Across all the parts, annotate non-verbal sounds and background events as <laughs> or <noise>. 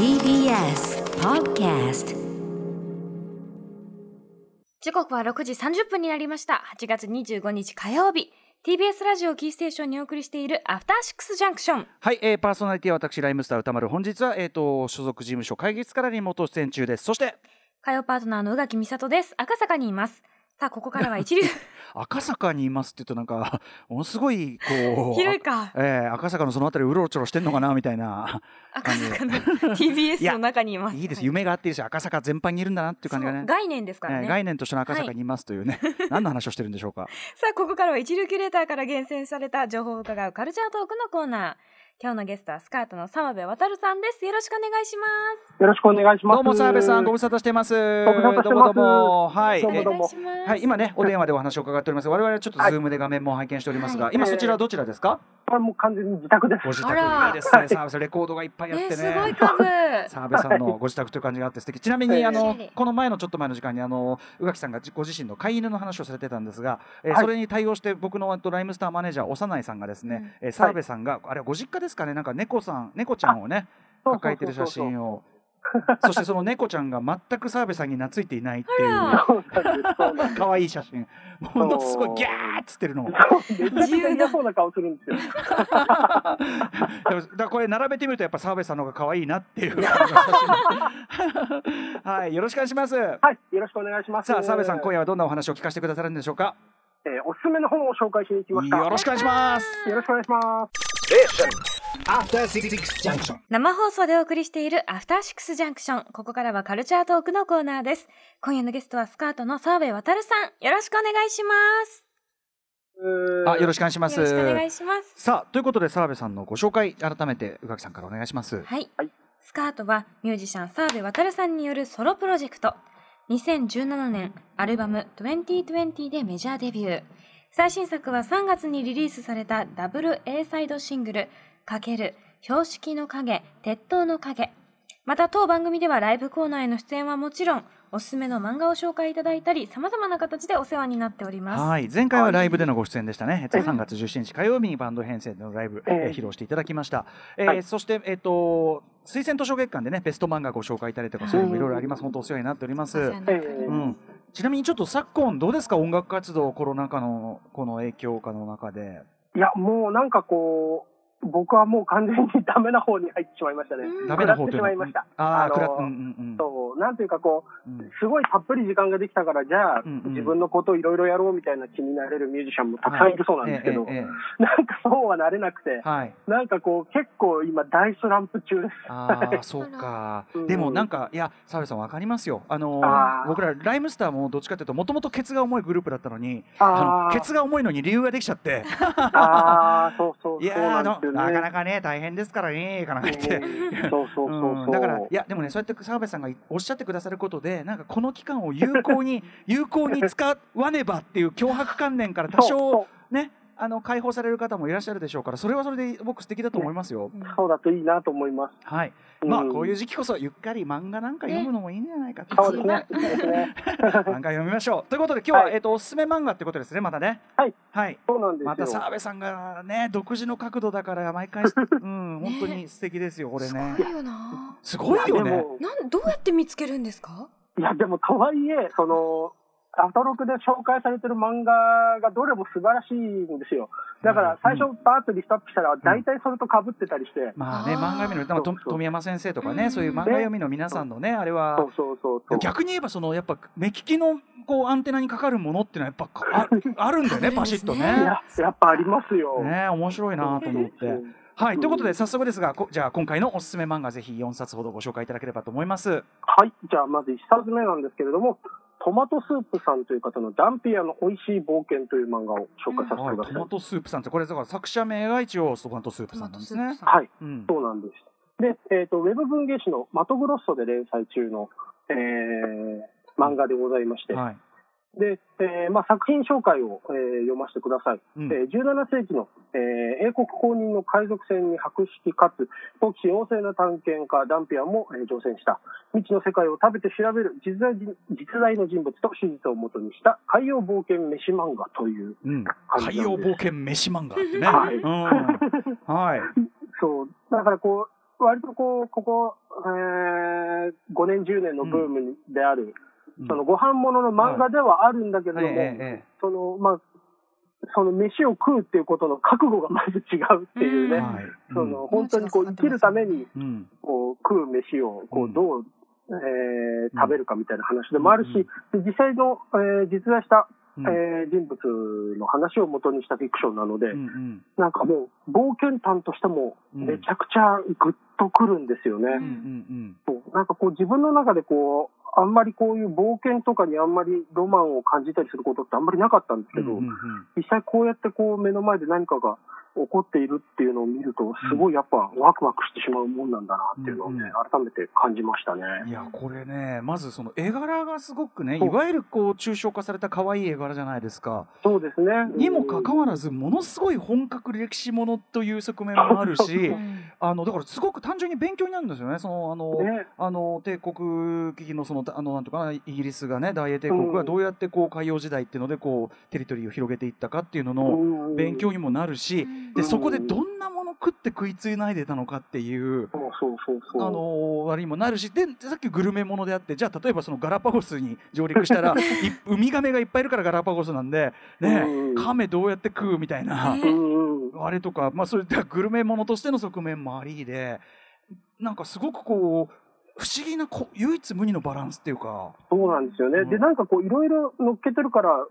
TBS Podcast 時刻は6時30分になりました。8月25日火曜日。TBS ラジオキーステーションにお送りしているアフターシックスジャンクション。はい、えー、パーソナリティは私ライムスター歌丸本日はえっ、と所属事務所会議室からリモート出演中ですそして火曜パートナーの宇垣美里です。赤坂にいます。さあ、ここからは一流。<laughs> 赤坂にいますって言うとなんか <laughs> ものすごいこう <laughs> 広いか。えー、赤坂のそのあたりうろちょろしてんのかなみたいな赤坂のい TBS やの中にいます。いいですは夢があっていいですよ赤坂全般にいるんだなっていう感じがね概念ですからね。えー概念としての赤坂にいますというね、<laughs> 何の話をしてるんでしょうかさあ、ここからは一流キュレーターから厳選された情報を伺うカルチャートークのコーナー。今日のゲストはスカートの澤部渡さんです。よろしくお願いします。よろしくお願いします。どうも澤部さんご無沙汰してますご無沙汰してますどうもどうもはいえどうもどうもお願いします。はい、今ね、お電話でお話を伺っております。我々はちょっとズームで画面も拝見しておりますが、はい今そちらはどちらですか？これもう完全に自宅です。ご自宅いいですね。澤部さんレコードがいっぱいあってね、ね。すごい数。<laughs> 澤部さんのご自宅という感じがあって素敵。ちなみに、ええあのこの前のちょっと前の時間にあの宇垣さんがご自身の飼い犬の話をされてたんですが、えそれに対応して僕のライムスターマネージャー幼いさんがですね、えー澤部さんが、あれはご実家ですかね？なんか猫さん猫ちゃんをね抱えてる写真を。<laughs> そしてその猫ちゃんが全く澤部さんに懐いていないっていう。可愛い写真ものすごいギャーっつってるのをそうめちゃくちゃ嫌そうな顔するんですよ。<laughs> だからこれ並べてみるとやっぱ澤部さんの方が可愛いなっていう <laughs> はいよろしくお願いしますはい、よろしくお願いします。さあ澤部さん今夜、夜はどんなお話を聞かせてくださるんでしょうか？えーおすすめの本を紹介しに来ました。よろしくお願いしますよろしくお願いします。生放送でお送りしているアフターシックスジャンクション。ここからはカルチャートークのコーナーです。今夜のゲストはスカートの澤部渉さん。よろしくお願いします。あよろしく。くお願いしますよろしくお願いします。さあということで澤部さんのご紹介改めて宇垣さんからお願いしますはい。はいスカートはミュージシャン澤部渉さんによるソロプロジェクト。2017年アルバム2020でメジャーデビュー。最新作は3月にリリースされたダブル A サイドシングル「かける標識の影鉄塔の影」また当番組ではライブコーナーへの出演はもちろんおすすめの漫画を紹介いただいたりさまざまな形でお世話になっております。はい。前回はライブでのご出演でしたね、えっと、3月17日火曜日にバンド編成でのライブ、えええー披露していただきました、えーはい。そして、えっと推薦図書月間でねベスト漫画ご紹介いただいたりとかそういうのもいろいろあります。本当お世話になっております、うん、ちなみにちょっと昨今どうですか？音楽活動コロナ禍のこの影響下の中で。いや、もうなんかこう、僕はもう完全にダメな方に入ってしまいましたね。うん。ダメな方ってしまいました。ああうんうんうん。そう、なんていうかこう、うん。すごいたっぷり時間ができたから、じゃあ、うんうん自分のことをいろいろやろうみたいな気になれるミュージシャンもたくさんいるそうなんですけど、ええええなんかそうはなれなくてえ、えはい。なんかこう、結構今大スランプ中です。ああ <laughs> そうか。うん。でもなんかいや澤部さんわかりますよ。あのあー。僕らライムスターもどっちかというともともとケツが重いグループだったのにああのーケツが重いのに理由ができちゃって。あー、そうそう、<laughs> いやそうーあのよね。なかなかね大変ですからねかなって。うんそうそうそうだからいやでもねそうやって澤部さんがおっしゃってくださることでなんかこの期間を有効に <laughs> 有効に使わねばっていう脅迫観念から多少ねあの解放される方もいらっしゃるでしょうからそれはそれで僕素敵だと思いますよ。うんそうだといいなと思います。はい。まあうんこういう時期こそゆっかり漫画なんか読むのもいいんじゃないかと。そうですね。<laughs> 漫画読みましょう。ということで今日は、はいえっとおすすめ漫画ってことですねまたね。はい。はい。そうなんですよ。また澤部さんがね独自の角度だから毎回うん本当に素敵ですよこれすねご。いよな。すごいよね。なんどうやって見つけるんですか？いや、でも、とはいえ、その、アトロクで紹介されてる漫画がどれも素晴らしいんですよ。だから、最初、バーッとリストアップしたら、大体それと被ってたりして、まあね漫画読みの富山先生とかうんねそういう漫画読みの皆さんのねあれはそうそうそうそう。逆に言えばそのやっぱ目利きのこうアンテナにかかるものっていうのはやっぱあ <laughs> あるんだよねあるんですねバシッといね。や、やっぱありますよ。ね面白いなと思って。うんはい、ということで早速ですがこじゃあ今回のおすすめ漫画ぜひ4冊ほどご紹介いただければと思います。はい。じゃあ、まず1冊目なんですけれども、トマトスープさんという方のダンピアの美味しい冒険という漫画を紹介させてはい、ください。トマトスープさんってこれだから作者名が一応トマトスープさんなんですね。はい。うん、そうなんです。で、えっ、と、ウェブ文芸誌のマトグロッソで連載中の、えー漫画でございまして、はい。で、えーまあ、作品紹介を、えー読ませてください。うん。えー17世紀の、えー英国公認の海賊船に博識かつ好奇心旺盛な探検家ダンピアンも、えー乗船した。未知の世界を食べて調べる実在人実在の人物と史実をもとにした海洋冒険飯漫画といううん、感海洋冒険飯漫画ってね。<laughs> はい。うん、はい。<laughs> そう。だからこう割とこう、ここ、えー、5年、10年のブームである、うんそのご飯物の漫画ではあるんだけれども、ええええ。その、まあ、その飯を食うっていうことの覚悟がまず違うっていうね、その本当にこう生きるためにうん。こう食う飯をこううん。どう、えー食べるかみたいな話でもあるし、で実際の、えー実在した、うん。えー人物の話を元にしたフィクションなので、なんかもう冒険探としてもうんめちゃくちゃグッとくるんですよね。なんかこう自分の中でこう、あんまりこういう冒険とかにあんまりロマンを感じたりすることってあんまりなかったんですけど、うんうんうん。実際こうやってこう目の前で何かが起こっているっていうのを見ると、すごいやっぱワクワクしてしまうもんなんだなっていうのをね、うんうん改めて感じましたね。いやこれねまずその絵柄がすごくねいわゆるこう抽象化された可愛い絵柄じゃないですか。そうですね。にもかかわらずものすごい本格歴史ものという側面もあるしうん。あのだからすごく単純に勉強になるんですよね。そのあの、ね、あの帝国危機のそのあのなんとかなイギリスがね大英帝国がどうやってこう海洋時代っていうのでこうテリトリーを広げていったかっていうののうん。勉強にもなるし、でそこでどんなもの食って食いつないでたのかっていう。あの割にもなるしでさっきグルメものであってじゃあ例えばそのガラパゴスに上陸したら <laughs> いウミガメがいっぱいいるからガラパゴスなんで、ねうん亀どうやって食うみたいな、あれとか、まあ、そういったグルメものとしての側面もありでなんかすごくこう不思議なこ唯一無二のバランスっていうか。そうなんですよね。うんで、なんかこう、いろいろ乗っけてるから、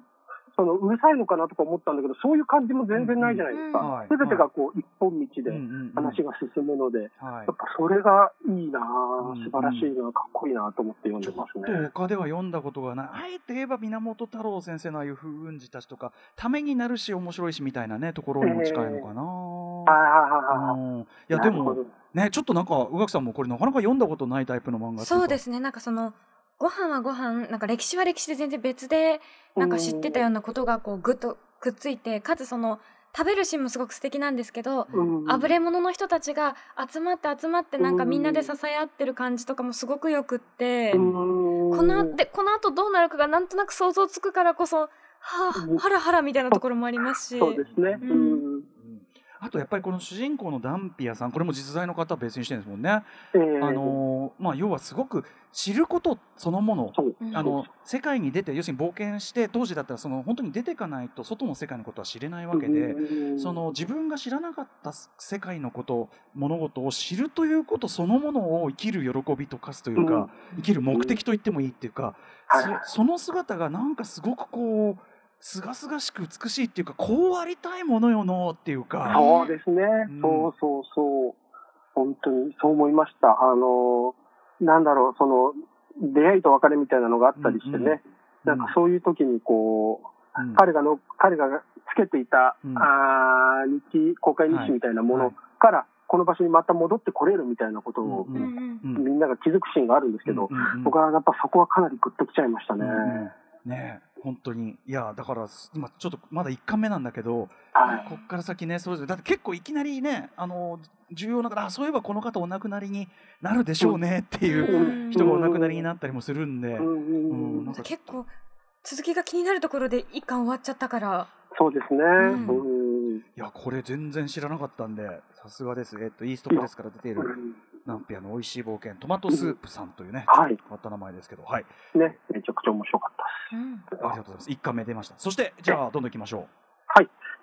そのうるさいのかなとか思ったんだけど、そういう感じも全然ないじゃないですうんかはい。すべ、てがこう、一本道で話が進むので、はい。やっぱそれがいいな素晴らしいな、かっこいいなと思って読んでちょっますとね。他では読んだことがない。あえて言えば源太郎先生のああいう風雲児たちとかためになるし面白いしみたいなねところにも近いのかな、はいはいはいはい。うん。いやでもねちょっとなんか宇垣さんもこれなかなか読んだことないタイプの漫画そうですすね。なんかそのご飯はご飯なんか歴史は歴史で全然別でなんか知ってたようなことがこうぐっとくっついてかつその食べるシーンもすごく素敵なんですけどうんあぶれ者の人たちが集まって集まってなんかみんなで支え合ってる感じとかもすごくよくって、うんこのでこの後どうなるかがなんとなく想像つくからこそはうん。あハラハラみたいなところもありますし。そうですね。うんあとやっぱりこの主人公のダンピアさんこれも実在の方は別にしてるんですもんね、えーあのーまあ要はすごく知ることそのものあの世界に出て要するに冒険して当時だったらその本当に出ていかないと外の世界のことは知れないわけで、うん。その自分が知らなかった世界のこと物事を知るということそのものを生きる喜びと化すというか、生きる目的と言ってもいいっていうか、その姿がなんかすごくこうすがすがしく美しいっていうかこうありたいものよのっていうか。そうですね、うん。そうそうそう。本当にそう思いました。あの、なんだろう、その、出会いと別れみたいなのがあったりしてね、うんうんなんかそういう時にこう、うん。彼がの、彼がつけていた、うん。あー日記、公開日誌みたいなものから、この場所にまた戻ってこれるみたいなことを、みんなが気づくシーンがあるんですけど、僕はやっぱそこはかなりグッときちゃいましたね。ねえ本当に。いやだから今ちょっとまだ1巻目なんだけどはい。こっから先ねそれぞれだって結構いきなりねあの重要なあそういえばこの方お亡くなりになるでしょうねっていううん。人がお亡くなりになったりもするんで、うん。結構続きが気になるところで一巻終わっちゃったから。そうですね。ん。うん。いやこれ全然知らなかったんでさすがです。えっとイーストプレスから出ているナンピアの美味しい冒険トマトスープさんというね、はい。変わった名前ですけどはい。ね、めちゃくちゃ面白かったです。うん。ありがとうございます1巻目出ました。そしてじゃあどんどんいきましょ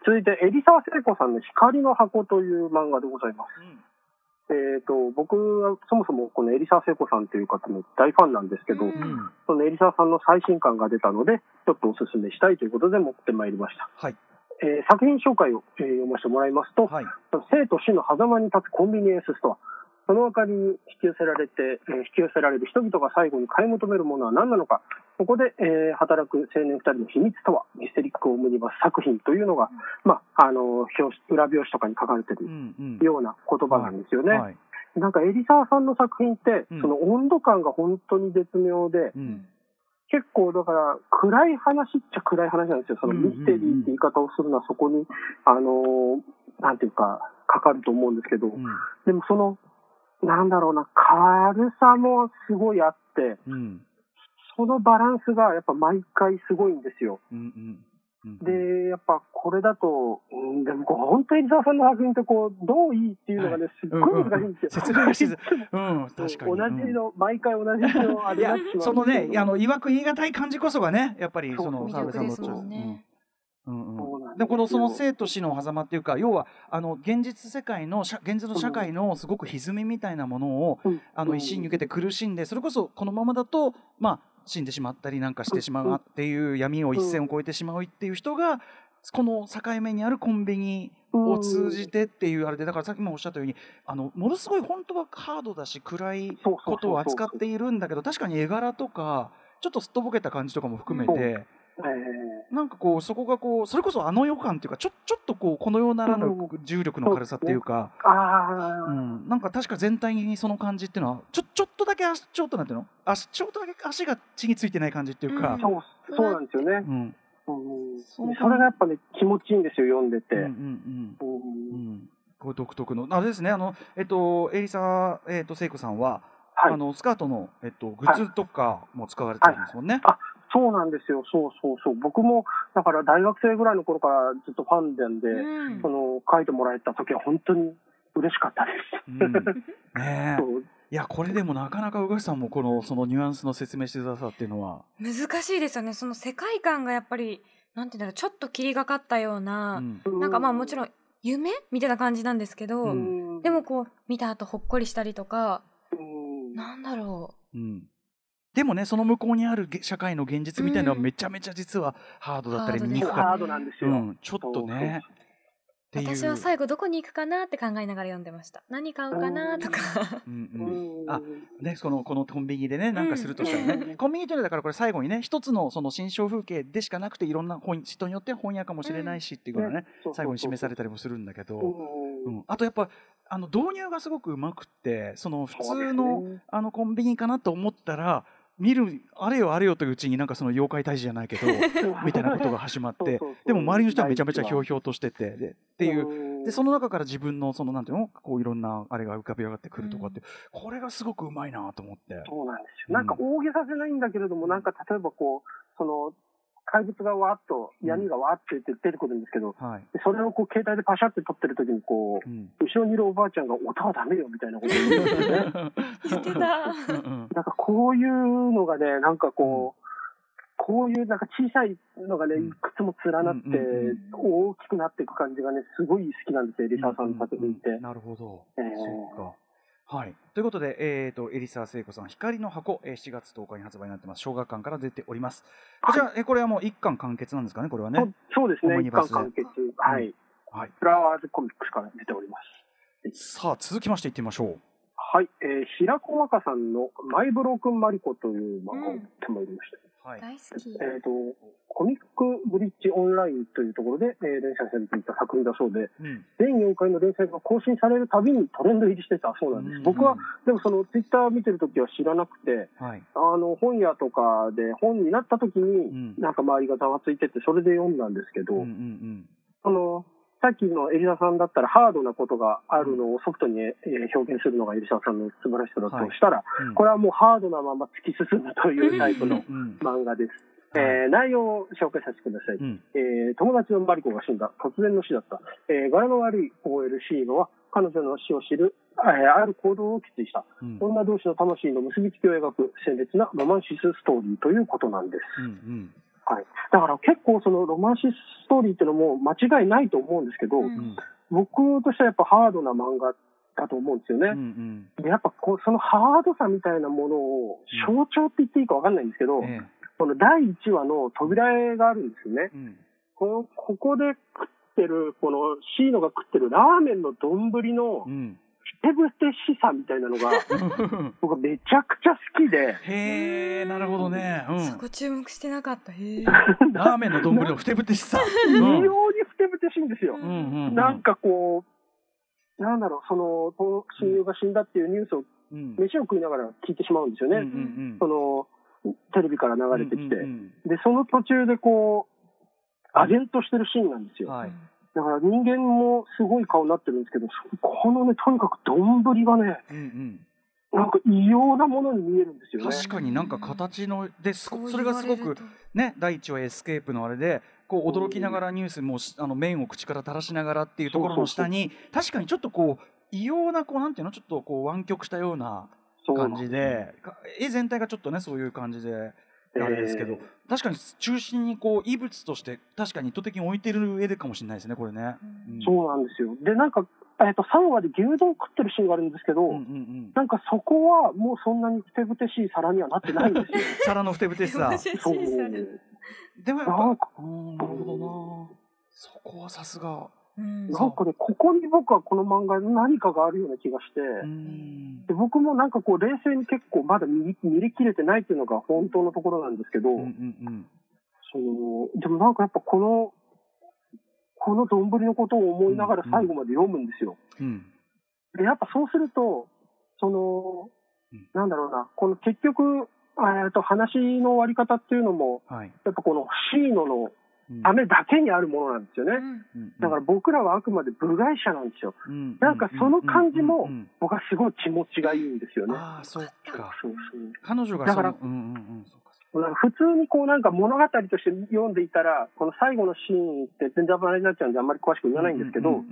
続いて、海老沢聖子さんの光の箱という漫画でございます。う、うん。えっ、と、僕はそもそもこの海老沢聖子さんという方の大ファンなんですけど、うん。うんその海老沢さんの最新刊が出たので、ちょっとお勧めしたいということで持ってまいりました。はい。えー作品紹介を、えー読ませてもらいますと、はい。生と死の狭間に立つコンビニエンスストア。その明かりに引き寄せられて、えー引き寄せられる人々が最後に買い求めるものは何なのか。ここで、えー働く青年二人の秘密とは、ミステリックオムニバス作品というのが、まあ、あの、表紙裏表紙とかに書かれてるうんうん。ような言葉なんですよね。はい。なんか、エリサーさんの作品って、うん。その温度感が本当に絶妙で、うん。結構だから暗い話っちゃ暗い話なんですよ。そのうんうんうん。ミステリーって言い方をするのはそこに、あのーなんていうか、かかると思うんですけど、うん。でもその、なんだろうな、軽さもすごいあって、うん。そのバランスがやっぱ毎回すごいんですよ。うんうん。うんで、やっぱこれだと、うん、でもこう本当に伊沢さんの作品ってこう、どういいっていうのがね、すっごい難しいんですよ。説明がしづ <laughs> うん、確かに。同じの、毎回同じのあいやれが <laughs> そのね、あの、の、いわく言い難い感じこそがね、やっぱり、その、そう。澤部さんの魅力ですねうんうん。でこのその生と死の狭間っていうか要はあの現実世界の社現実の社会のすごく歪みみたいなものを、うん。あの一心に受けて苦しんでそれこそこのままだとまあ死んでしまったりなんかしてしまうなっていう闇を一線を越えてしまうっていう人がこの境目にあるコンビニを通じてっていうあれでだからさっきもおっしゃったようにあのものすごい本当はハードだし暗いことを扱っているんだけど確かに絵柄とかちょっとすっとぼけた感じとかも含めて。えなんかこうそこがこうそれこそあの予感っていうかちょちょっとこうこの世ならぬうん重力の軽さっていうか、うん、なんか確か全体にその感じっていうのはちょちょっとだけ足ちょっとなんていうの？足ちょっとだけ足が地についてない感じっていうか。うん、そう、そうなんですよね。うん。うんそれがやっぱね、気持ちいいんですよ、読んでて。うんうんうんうん。うん。こう独特の。あれですねあのえっとエリサえっと聖子さんは、はい。あのスカートのえっとグッズとかも使われてるんですもんね。そうなんですよ、そうそうそう。僕も、だから大学生ぐらいの頃からずっとファンなんで、うん。その、書いてもらえた時は本当に嬉しかったです。うん。ねえ。<laughs> そう。いやこれでもなかなか宇垣さんもこのそのニュアンスの説明してくださっていうのは、難しいですよね。その世界観がやっぱりなんていうんだろうちょっと霧がかったような、うん。なんかまあもちろん夢みたいな感じなんですけど、ううん。でもこう見た後ほっこりしたりとかうん。なんだろうん、でもねその向こうにあるげ社会の現実みたいなのはうん。めちゃめちゃ実はハードだったりハードです憎かっハードなんですよ。たうん、ちょっとね。私は最後どこに行くかなって考えながら読んでました。何買うかなとか。うんううん。んあね、そのこのコンビニでねなんかするとしたらね、うん。<laughs> コンビニというのはだからこれ最後にね一つのその新象風景でしかなくていろんな本人によって本屋かもしれないしっていうのがね、そうそうそう最後に示されたりもするんだけど、うん。うん。あとやっぱあの導入がすごくうまくってその普通の、ね。あのコンビニかなと思ったら見るあれよあれよといううちになんかその妖怪退治じゃないけど <laughs> みたいなことが始まってでも周りの人はめちゃめちゃひょうひょうとしててでっていう。うんでその中から自分のそのなんていうのこういろんなあれが浮かび上がってくるとかって、これがすごくうまいなと思って。そうなんですよ。なんか大げさじゃないんだけれども、なんか例えばこう、その、怪物がわーっと、闇がわーって出てくるんですけど、はい。でそれをこう携帯でパシャって撮ってる時にこう、うん。後ろにいるおばあちゃんが音はダメよみたいなことを言うんですよね。てたうんうんなんかこういうのがね、なんかこう、こういうなんか小さいのがね、うん。いくつも連なって大きくなっていく感じがね、すごい好きなんですよ、エリサーさんの作品って。なるほど、えー。そうかはい、ということで、えー、とエリサ聖子さん「光の箱」えー7月10日に発売になってます。小学館から出ております。こちら、えーこれはもう一巻完結なんですかねこれはね。そうですね、一巻完結。はい。はい。フラワーズコミックスから出ております。さあ続きましていってみましょう。はい、えー、平子若さんのマイブロークンマリコという漫画を手も入れました。はい。大好き。えっ、と、コミックブリッジオンラインというところで、えー連載されていた作品だそうで、うん。全4回の連載が更新されるたびにトレンド入りしてた。そうなんです。うん。僕は、でもそのツイッター見てるときは知らなくて、はい。あの、本屋とかで本になったときに、ん。なんか周りがざわついてて、それで読んだんですけど、うんうんあの、さっきのエリザさんだったらハードなことがあるのをソフトに、えー表現するのがエリザさんの素晴らしさだとしたら、うんこれはもうハードなまま突き進むというタイプのうん漫画です。内容を紹介させてください。うんえー友達のマリコが死んだ。突然の死だった。えー柄の悪い OL シーノは彼女の死を知る、えーある行動を決意した。うん女同士の魂の結びつきを描く鮮烈なロマンシスストーリーということなんです。うんはい。だから結構そのロマンシスストーリーっていうのも間違いないと思うんですけど、うんうん僕としてはやっぱハードな漫画だと思うんですよね。うんうんでやっぱこうそのハードさみたいなものを象徴って言っていいかわかんないんですけど、えこの第1話の扉絵があるんですよねえ。うんこのここで食ってる、このシーノが食ってるラーメンの丼のうんふてぶてしさみたいなのが、<laughs> 僕はめちゃくちゃ好きで、へえなるほどね、うん、そこ注目してなかった。へえ <laughs> ラーメンの丼のふてぶてしさ、異様うんにふてぶてしいんですよ。うんうんうん、なんかこう、なんだろう、その、と親友が死んだっていうニュースを、うん。飯を食いながら聞いてしまうんですよね。うんうんその、テレビから流れてきて。うんうんで、その途中でこう、唖然としてるシーンなんですよ。うんはいだから人間もすごい顔になってるんですけど、このね、とにかく丼がね、うんうん。なんか異様なものに見えるんですよね。確かになんか形のですそれがすごくね第一話エスケープのあれでこう驚きながらニュースもしあの麺を口から垂らしながらっていうところの下に確かにちょっとこう異様なこうなんていうのちょっとこう湾曲したような感じでか絵全体がちょっとねそういう感じであれですけど、え確かに中心にこう異物として確かに意図的に置いてる絵でかもしれないですねこれね。うんそうなんですよ。で、なんか、えっ、と、3話で牛丼食ってるシーンがあるんですけど、うんうんうんなんかそこはもうそんなにふてぶてしい皿にはなってないんですよ。<laughs> 皿のふてぶてしさ。そう。でもやっなんかぱ、うんなるほどな。そこはさすが。うん。なんかね、ここに僕はこの漫画に何かがあるような気がして、うん。で僕もなんかこう冷静に結構まだ見り見り切れてないっていうのが本当のところなんですけど、うんうんそのでもなんかやっぱこの、この丼のことを思いながら最後まで読むんですよ。うん。うんで、やっぱそうすると、そのうん、なんだろうな、この結局、えっと話の終わり方っていうのも、はい。やっぱこのシーノのうん。雨だけにあるものなんですよね。うん。だから僕らはあくまで部外者なんですよ。うん。なんかその感じも僕はすごい気持ちがいいんですよね。ああそうか。そうそう彼女がだからそのうんうんうんそうかなんか。普通にこうなんか物語として読んでいたら、この最後のシーンって全然バレになっちゃうんであんまり詳しく言わないんですけど、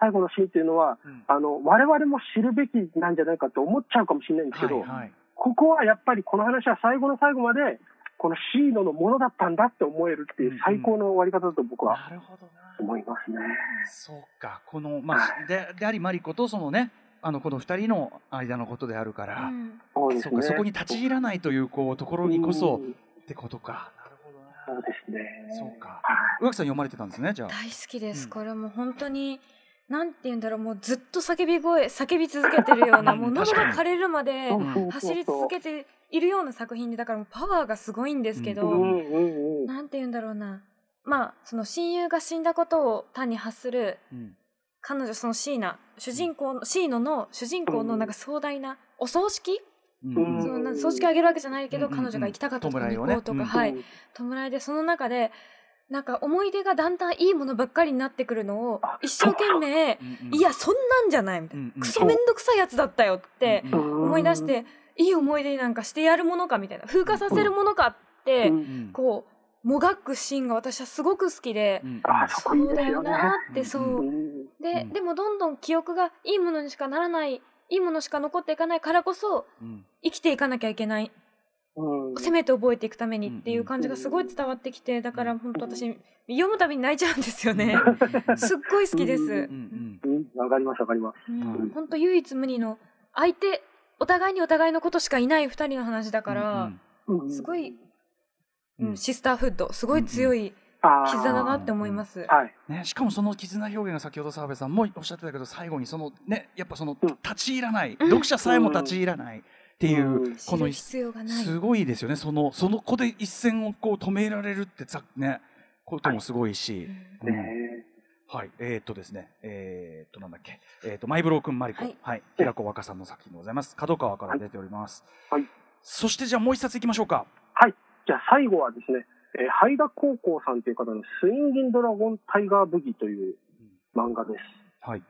最後のシーンっていうのは、うん。あの、我々も知るべきなんじゃないかって思っちゃうかもしれないんですけど、ここはやっぱりこの話は最後の最後まで、このシーノのものだったんだって思えるっていう最高の終わり方だと僕はなるほどな。思いますね。そうかこのまあででありマリコとそのねあのこの二人の間のことであるから。そうですね。そうかそこに立ち入らないというこうところにこそうんってことか。なるほどそうな。ですね。そうか。はい宇垣さん読まれてたんですねじゃあ。大好きです、うんこれもう本当になんて言うんだろうもうずっと叫び声叫び続けてるようなうん。もう喉が枯れるまで走り続けているような作品でだからもうパワーがすごいんですけど。なんて言うんだろうな。まあその親友が死んだことを単に発するうん。彼女そのシーナ主人公のシーノの主人公のなんか壮大なお葬式、うん。そのな葬式あげるわけじゃないけど、彼女が行きたかったところに行こうとか、うん。はい。弔いでその中でなんか思い出がだんだんいいものばっかりになってくるのをあ一生懸命うんうん。いやそんなんじゃないみたいな、うんうん。クソめんどくさいやつだったよって思い出して、いい思い出になんかしてやるものかみたいな。風化させるものかって、うんうん。こうもがくシーンが私はすごく好きで、うん。あそうだよ。なってそう、うんで、うん。でもどんどん記憶がいいものにしかならないいいものしか残っていかないからこそうん。生きていかなきゃいけない。うんせめて覚えていくためにっていう感じがすごい伝わってきてだから本当私読むたびに泣いちゃうんですよね。<laughs> すっごい好きです。うんうんうんわかりますわかります。うん。本当唯一無二の相手お互いにお互いのことしかいない二人の話だから、うんすごい、うん。うん、シスターフッドすごい強い絆だなって思います。はい。ね、しかもその絆表現が先ほど澤部さんもおっしゃってたけど最後にそのねやっぱそのうん。立ち入らない、読者さえも立ち入らないっていう、この一必要がない。すごいですよねそのその子で一線をこう止められるってざねこともすごいし、うんうんねはい、えー、っとですね、えー、っとなんだっけ、えー、っとマイブロー君マリコ、ははいい、平子若さんの作品でございます。角川から出ております。はいそしてじゃあもう一冊いきましょうか。はい。じゃあ最後はですね、えー、ハイダ高校さんという方のスインギンドラゴンタイガーブギという漫画です。はい。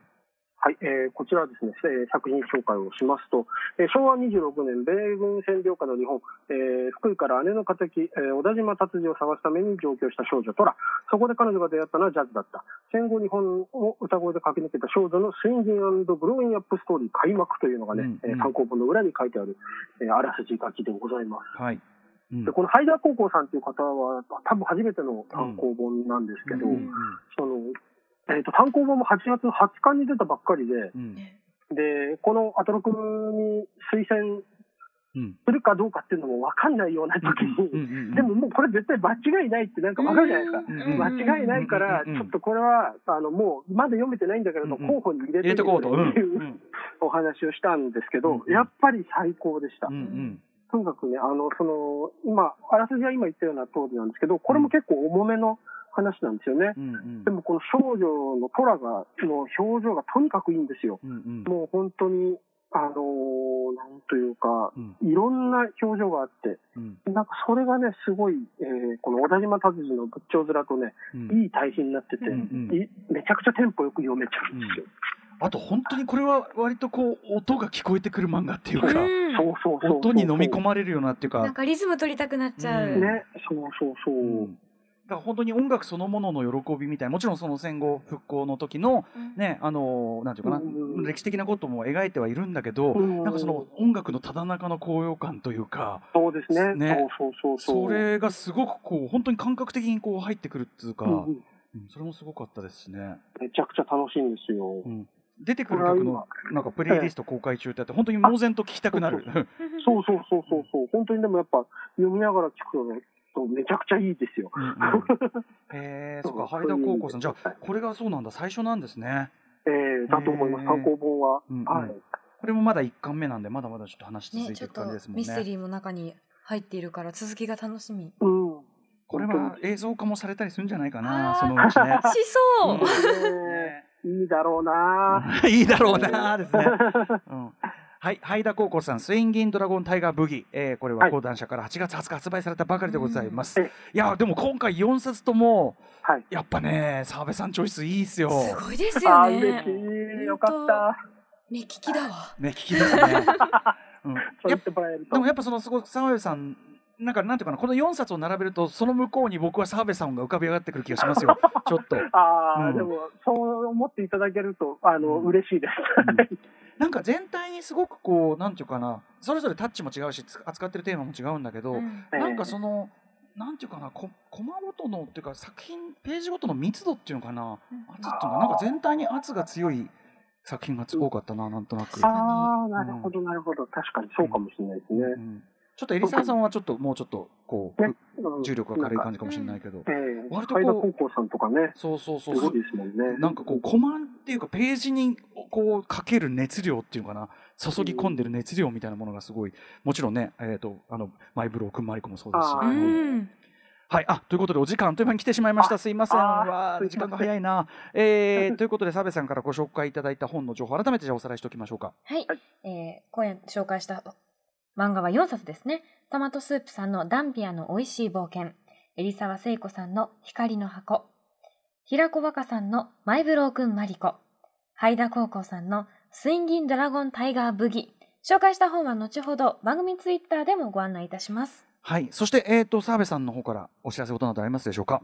はい、えーこちらはですね、えー作品紹介をしますと、えー昭和26年、米軍占領下の日本、えー福井から姉の敵、えー小田島達治を探すために上京した少女トラ。そこで彼女が出会ったのはジャズだった。戦後日本を歌声で駆け抜けた少女の swinging growing up story 開幕というのがね、うんうんえー単行本の裏に書いてある、えーあらすじ書きでございます。はい。うんでこのハイダー高校さんという方は多分初めての単行本なんですけど、うんそのえー、と単行本も8月20日に出たばっかりで、うん。で、このアトロクに推薦うん。するかどうかっていうのも分かんないような時に、うんうんでももうこれ絶対間違いないってなんか分かるじゃないですか。うんうん間違いないから、ちょっとこれは、あの、もう、まだ読めてないんだけれど、候補に入れてこうと。いうお話をしたんですけど、やっぱり最高でした。うんうん。とにかくね、あの、その、今、あらすじは今言ったような通りなんですけど、これも結構重めの話なんですよね。うんうんでもこの少女のトラが、の表情がとにかくいいんですよ。うんうんもう本当に、あのーなんというか、うんいろんな表情があって、うんなんかそれがね、すごい、えーこの小田島達治の仏頂面とね、うんいい対比になってて、うんうんいめちゃくちゃテンポよく読めちゃうんですよ。あと本当にこれは割とこう音が聞こえてくる漫画っていうか。音に飲み込まれるようなっていうか、なんかリズム取りたくなっちゃう。うんね、そうそうそう。うんだから本当に音楽そのものの喜びみたいなもちろんその戦後復興の時のねあのなんていうかな、うん歴史的なことも描いてはいるんだけど、うんなんかその音楽のただ中の高揚感というかそうですね。ねそうそうそうそう。それがすごくこう本当に感覚的にこう入ってくるっていうか、うんそれもすごかったですしね。めちゃくちゃ楽しいんですよ。うん出てくる曲のなんかプレイリスト公開中ってあって本当に猛然と聞きたくなる。そうそうそうそうそう。本当にでもやっぱ読みながら聞くとめちゃくちゃいいですよ。うんうん <laughs> へえ、そっか、そう灰田高校さん、じゃあ、これがそうなんだ、最初なんですね。えー、だと思います。単行本は。うんうんはい。これもまだ一巻目なんで、まだまだちょっと話続いていく感じですもんね。ミステリーも中に入っているから続きが楽しみうん。これは映像化もされたりするんじゃないかな、そのうちね。しそう、うんねいいだろうな。<laughs> いいだろうなーですね。<laughs> うんはい、ハイダ高校さん、スインギンドラゴンタイガーブギー、えーこれははい講談社から8月20日発売されたばかりでございます。うんいや、でも今回4冊とも、はい。やっぱね、澤部さんチョイスいいっすよ。すごいですよね。よかった。目利きだわね、聞きですね。うん、やっ言ってもらえるとでも。やっぱそのすごい澤部さんなんかなんていうかなこの4冊を並べるとその向こうに僕は澤部さんが浮かび上がってくる気がしますよ <laughs> ちょっとああ、うんでも、そう思っていただけると、あの、うん嬉しいです。なんか全体にすごくこうなんていうかなそれぞれタッチも違うしつ扱ってるテーマも違うんだけど、うん。ええなんかそのなんていうかなこコマごとのっていうか作品ページごとの密度っていうのかな圧っていうのかななんか全体に圧が強い作品が多かったななんとなく、ああ、なるほど、なるほど。確かにそうかもしれないですね。うん。ちょっとエリサさんはちょっともうちょっとこう、ねうん。重力が軽い感じかもしれないけど、ええ。割とこう高校さんとかね、そうそうすそうそう。ごいですもんね。なんかこうコマっていうかページにこうかける熱量っていうのかな。注ぎ込んでる熱量みたいなものがすごい。もちろんねえっ、とあのマイブローくんまりこもそうですし、はい。あということでお時間という間に来てしまいました。あすいません。わー時間が早いな、えー、<laughs> ということで澤部さんからご紹介いただいた本の情報改めてじゃあおさらいしておきましょうか。はい、はい。えー今夜紹介した漫画は4冊ですね。トマトスープさんのダンピアの美味しい冒険、入沢聖子さんの光の箱、平子若さんのマイブローくんマリコ、ハイダ高校さんのスインギンドラゴンタイガーブギ。紹介した本は後ほど番組ツイッターでもご案内いたします。はいそしてえっ、と澤部さんの方からお知らせことなどありますでしょうか？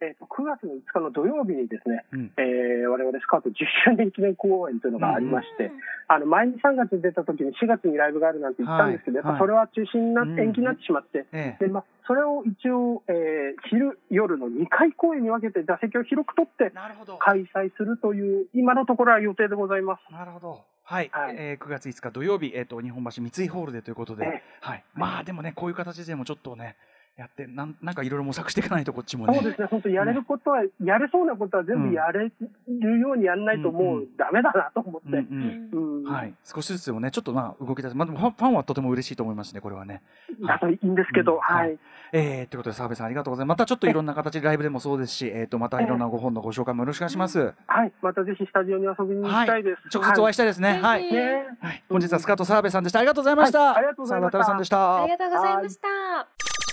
えっと9月の5日の土曜日にですね、うんえー我々スカート10周年記念公演というのがありまして、あの前に3月に出た時に4月にライブがあるなんて言ったんですけど、はいやっぱそれは中止になっうん延期になってしまって、ええでまあ、それを一応、えー昼、夜の2回公演に分けて座席を広く取ってなるほど開催するという、今のところは予定でございます。なるほど。はい、はいえー9月5日土曜日、えっ、と日本橋三井ホールでということで、ええはい。まあでもねこういう形でもちょっとねやってなんなんかいろいろ模索していかないとこっちもね。そうですね、本当やれることは、やれそうなことは全部やれるようにやんないともうダメだなと思って。うんうんうんはい、少しずつでもねちょっとまあ動き出す、まあ、でもファンはとても嬉しいと思いますねこれはね。だといいんですけど、うんははいい。えー、ということで澤部さんありがとうございます。またちょっといろんな形でライブでもそうですし、えっ、とまたいろんなご本のご紹介もよろしくお願いします。はい。またぜひスタジオに遊びに行きたいです。直接お会いしたいですね。はいはい。ぜひねはい、本日はスカート澤部さんでした。ありがとうございました。はいありがとうございました澤田太郎さんでした。ありがとうございました。